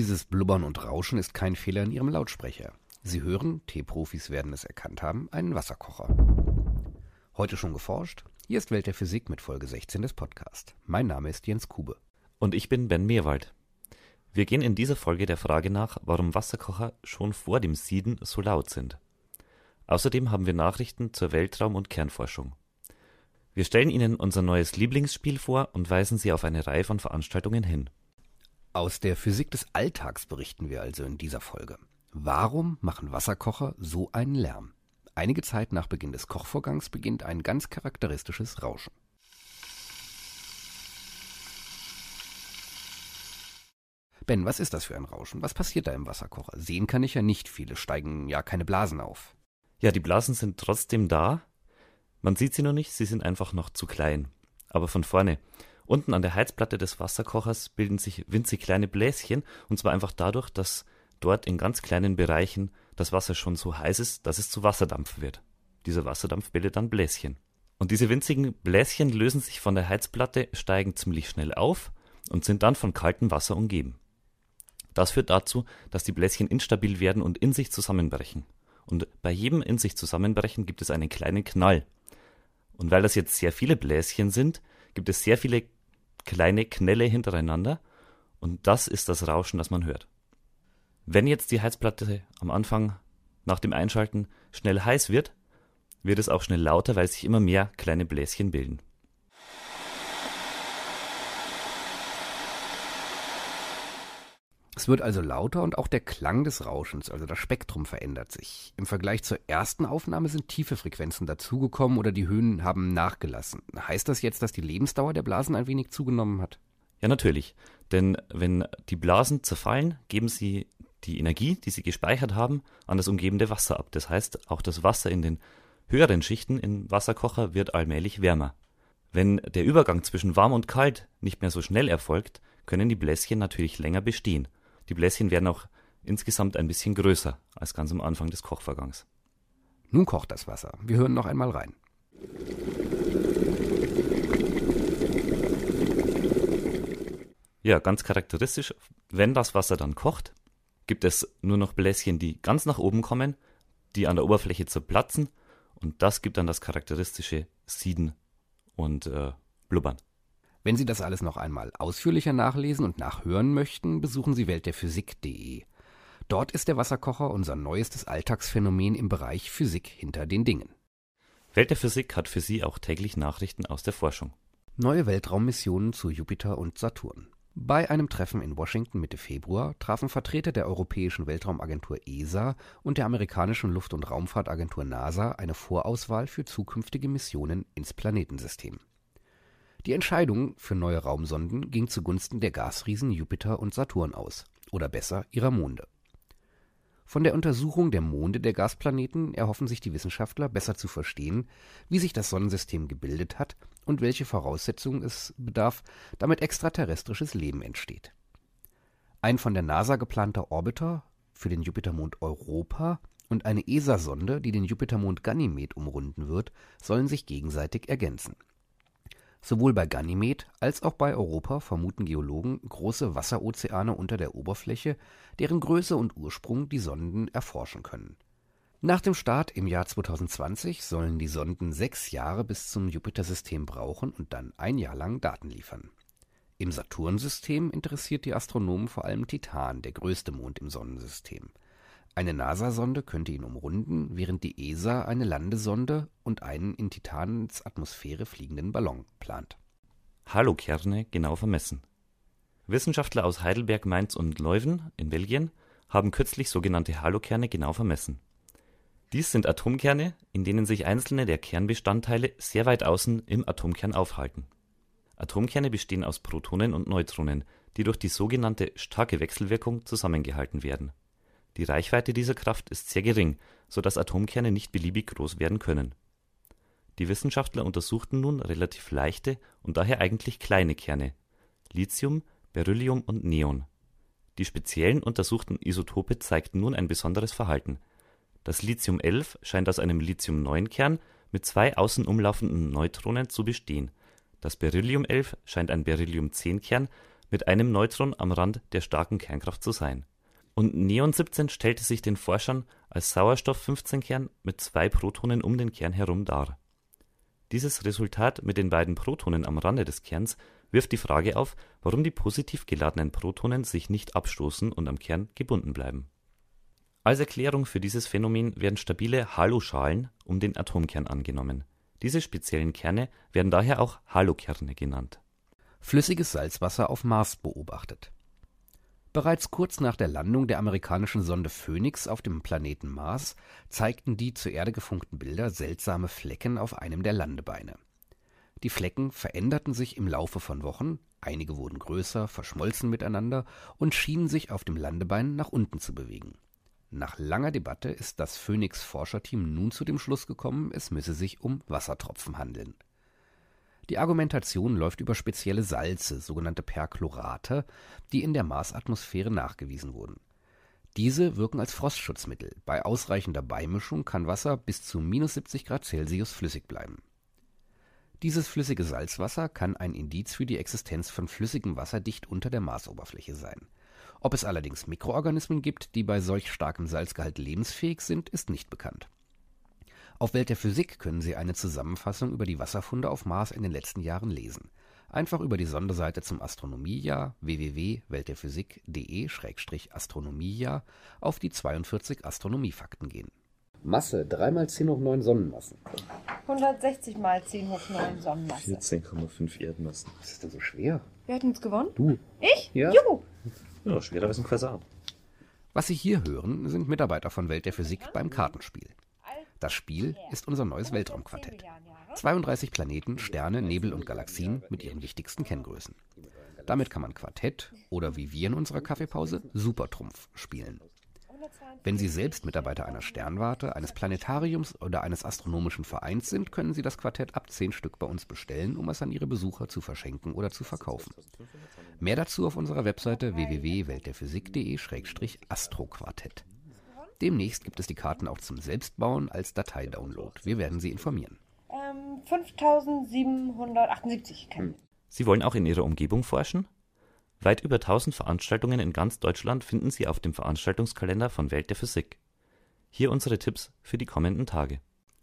Dieses Blubbern und Rauschen ist kein Fehler in Ihrem Lautsprecher. Sie hören, Teeprofis werden es erkannt haben, einen Wasserkocher. Heute schon geforscht? Hier ist Welt der Physik mit Folge 16 des Podcasts. Mein Name ist Jens Kube. Und ich bin Ben Meerwald. Wir gehen in dieser Folge der Frage nach, warum Wasserkocher schon vor dem Sieden so laut sind. Außerdem haben wir Nachrichten zur Weltraum- und Kernforschung. Wir stellen Ihnen unser neues Lieblingsspiel vor und weisen Sie auf eine Reihe von Veranstaltungen hin. Aus der Physik des Alltags berichten wir also in dieser Folge. Warum machen Wasserkocher so einen Lärm? Einige Zeit nach Beginn des Kochvorgangs beginnt ein ganz charakteristisches Rauschen. Ben, was ist das für ein Rauschen? Was passiert da im Wasserkocher? Sehen kann ich ja nicht viele, steigen ja keine Blasen auf. Ja, die Blasen sind trotzdem da. Man sieht sie noch nicht, sie sind einfach noch zu klein. Aber von vorne. Unten an der Heizplatte des Wasserkochers bilden sich winzig kleine Bläschen, und zwar einfach dadurch, dass dort in ganz kleinen Bereichen das Wasser schon so heiß ist, dass es zu Wasserdampf wird. Dieser Wasserdampf bildet dann Bläschen. Und diese winzigen Bläschen lösen sich von der Heizplatte, steigen ziemlich schnell auf und sind dann von kaltem Wasser umgeben. Das führt dazu, dass die Bläschen instabil werden und in sich zusammenbrechen. Und bei jedem in sich zusammenbrechen gibt es einen kleinen Knall. Und weil das jetzt sehr viele Bläschen sind, gibt es sehr viele kleine Knelle hintereinander und das ist das Rauschen, das man hört. Wenn jetzt die Heizplatte am Anfang nach dem Einschalten schnell heiß wird, wird es auch schnell lauter, weil sich immer mehr kleine Bläschen bilden. Es wird also lauter und auch der Klang des Rauschens, also das Spektrum verändert sich. Im Vergleich zur ersten Aufnahme sind tiefe Frequenzen dazugekommen oder die Höhen haben nachgelassen. Heißt das jetzt, dass die Lebensdauer der Blasen ein wenig zugenommen hat? Ja, natürlich. Denn wenn die Blasen zerfallen, geben sie die Energie, die sie gespeichert haben, an das umgebende Wasser ab. Das heißt, auch das Wasser in den höheren Schichten im Wasserkocher wird allmählich wärmer. Wenn der Übergang zwischen warm und kalt nicht mehr so schnell erfolgt, können die Bläschen natürlich länger bestehen. Die Bläschen werden auch insgesamt ein bisschen größer als ganz am Anfang des Kochvorgangs. Nun kocht das Wasser. Wir hören noch einmal rein. Ja, ganz charakteristisch, wenn das Wasser dann kocht, gibt es nur noch Bläschen, die ganz nach oben kommen, die an der Oberfläche zerplatzen und das gibt dann das charakteristische Sieden und äh, Blubbern. Wenn Sie das alles noch einmal ausführlicher nachlesen und nachhören möchten, besuchen Sie weltderphysik.de. Dort ist der Wasserkocher unser neuestes Alltagsphänomen im Bereich Physik hinter den Dingen. Welt der Physik hat für Sie auch täglich Nachrichten aus der Forschung. Neue Weltraummissionen zu Jupiter und Saturn. Bei einem Treffen in Washington Mitte Februar trafen Vertreter der Europäischen Weltraumagentur ESA und der amerikanischen Luft- und Raumfahrtagentur NASA eine Vorauswahl für zukünftige Missionen ins Planetensystem. Die Entscheidung für neue Raumsonden ging zugunsten der Gasriesen Jupiter und Saturn aus, oder besser ihrer Monde. Von der Untersuchung der Monde der Gasplaneten erhoffen sich die Wissenschaftler besser zu verstehen, wie sich das Sonnensystem gebildet hat und welche Voraussetzungen es bedarf, damit extraterrestrisches Leben entsteht. Ein von der NASA geplanter Orbiter für den Jupitermond Europa und eine ESA-Sonde, die den Jupitermond Ganymed umrunden wird, sollen sich gegenseitig ergänzen Sowohl bei Ganymed als auch bei Europa vermuten Geologen große Wasserozeane unter der Oberfläche, deren Größe und Ursprung die Sonden erforschen können. Nach dem Start im Jahr 2020 sollen die Sonden sechs Jahre bis zum Jupitersystem brauchen und dann ein Jahr lang Daten liefern. Im Saturnsystem interessiert die Astronomen vor allem Titan, der größte Mond im Sonnensystem eine NASA-Sonde könnte ihn umrunden, während die ESA eine Landesonde und einen in Titans Atmosphäre fliegenden Ballon plant. Halokerne genau vermessen. Wissenschaftler aus Heidelberg, Mainz und Leuven in Belgien haben kürzlich sogenannte Halokerne genau vermessen. Dies sind Atomkerne, in denen sich einzelne der Kernbestandteile sehr weit außen im Atomkern aufhalten. Atomkerne bestehen aus Protonen und Neutronen, die durch die sogenannte starke Wechselwirkung zusammengehalten werden die Reichweite dieser Kraft ist sehr gering, so dass Atomkerne nicht beliebig groß werden können. Die Wissenschaftler untersuchten nun relativ leichte und daher eigentlich kleine Kerne (Lithium, Beryllium und Neon). Die speziellen untersuchten Isotope zeigten nun ein besonderes Verhalten: Das Lithium-11 scheint aus einem Lithium-9-Kern mit zwei außen umlaufenden Neutronen zu bestehen, das Beryllium-11 scheint ein Beryllium-10-Kern mit einem Neutron am Rand der starken Kernkraft zu sein. Und Neon 17 stellte sich den Forschern als Sauerstoff-15-Kern mit zwei Protonen um den Kern herum dar. Dieses Resultat mit den beiden Protonen am Rande des Kerns wirft die Frage auf, warum die positiv geladenen Protonen sich nicht abstoßen und am Kern gebunden bleiben. Als Erklärung für dieses Phänomen werden stabile Haloschalen um den Atomkern angenommen. Diese speziellen Kerne werden daher auch Halokerne genannt. Flüssiges Salzwasser auf Mars beobachtet. Bereits kurz nach der Landung der amerikanischen Sonde Phoenix auf dem Planeten Mars zeigten die zur Erde gefunkten Bilder seltsame Flecken auf einem der Landebeine. Die Flecken veränderten sich im Laufe von Wochen, einige wurden größer, verschmolzen miteinander und schienen sich auf dem Landebein nach unten zu bewegen. Nach langer Debatte ist das Phoenix-Forscherteam nun zu dem Schluss gekommen, es müsse sich um Wassertropfen handeln. Die Argumentation läuft über spezielle Salze, sogenannte Perchlorate, die in der Marsatmosphäre nachgewiesen wurden. Diese wirken als Frostschutzmittel, bei ausreichender Beimischung kann Wasser bis zu minus 70 Grad Celsius flüssig bleiben dieses flüssige Salzwasser kann ein Indiz für die Existenz von flüssigem Wasser dicht unter der Marsoberfläche sein. Ob es allerdings Mikroorganismen gibt, die bei solch starkem Salzgehalt lebensfähig sind, ist nicht bekannt. Auf Welt der Physik können Sie eine Zusammenfassung über die Wasserfunde auf Mars in den letzten Jahren lesen. Einfach über die Sonderseite zum Astronomiejahr www.weltderphysik.de-astronomiejahr auf die 42 Astronomiefakten gehen. Masse 3 mal 10 hoch 9 Sonnenmassen. 160 mal 10 hoch 9 Sonnenmassen. 14,5 Erdmassen. Was ist denn so schwer? Wer hat uns gewonnen? Du. Ich? Ja. Juhu. Ja, schwerer als ein Quasar. Was Sie hier hören, sind Mitarbeiter von Welt der Physik beim Kartenspiel. Das Spiel ist unser neues Weltraumquartett. 32 Planeten, Sterne, Nebel und Galaxien mit ihren wichtigsten Kenngrößen. Damit kann man Quartett oder wie wir in unserer Kaffeepause Supertrumpf spielen. Wenn Sie selbst Mitarbeiter einer Sternwarte, eines Planetariums oder eines astronomischen Vereins sind, können Sie das Quartett ab zehn Stück bei uns bestellen, um es an Ihre Besucher zu verschenken oder zu verkaufen. Mehr dazu auf unserer Webseite www.weltderphysik.de-astroquartett. Demnächst gibt es die Karten auch zum Selbstbauen als Dateidownload. Wir werden Sie informieren. Ähm, 5778 kennen. Sie wollen auch in Ihrer Umgebung forschen? Weit über 1000 Veranstaltungen in ganz Deutschland finden Sie auf dem Veranstaltungskalender von Welt der Physik. Hier unsere Tipps für die kommenden Tage.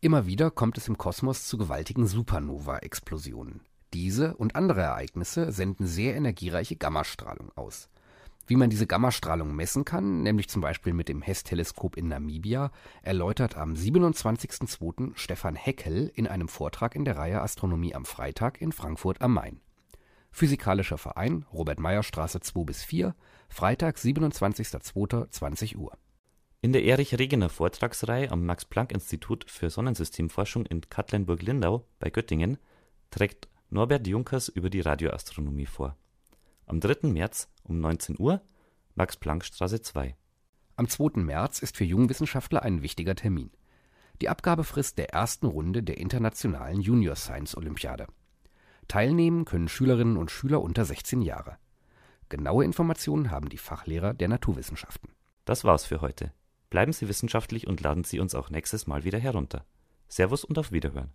Immer wieder kommt es im Kosmos zu gewaltigen Supernova-Explosionen. Diese und andere Ereignisse senden sehr energiereiche Gammastrahlung aus. Wie man diese Gammastrahlung messen kann, nämlich zum Beispiel mit dem HESS-Teleskop in Namibia, erläutert am 27.02. Stefan Heckel in einem Vortrag in der Reihe Astronomie am Freitag in Frankfurt am Main. Physikalischer Verein, Robert-Meyer-Straße 2 bis 4, Freitag, 27.02., 20 Uhr. In der Erich-Regener-Vortragsreihe am Max-Planck-Institut für Sonnensystemforschung in Katlenburg-Lindau bei Göttingen trägt Norbert Junkers über die Radioastronomie vor. Am 3. März um 19 Uhr Max-Planck-Straße 2. Am 2. März ist für Jungwissenschaftler ein wichtiger Termin. Die Abgabefrist der ersten Runde der internationalen Junior Science Olympiade. Teilnehmen können Schülerinnen und Schüler unter 16 Jahre. Genaue Informationen haben die Fachlehrer der Naturwissenschaften. Das war's für heute. Bleiben Sie wissenschaftlich und laden Sie uns auch nächstes Mal wieder herunter. Servus und auf Wiederhören.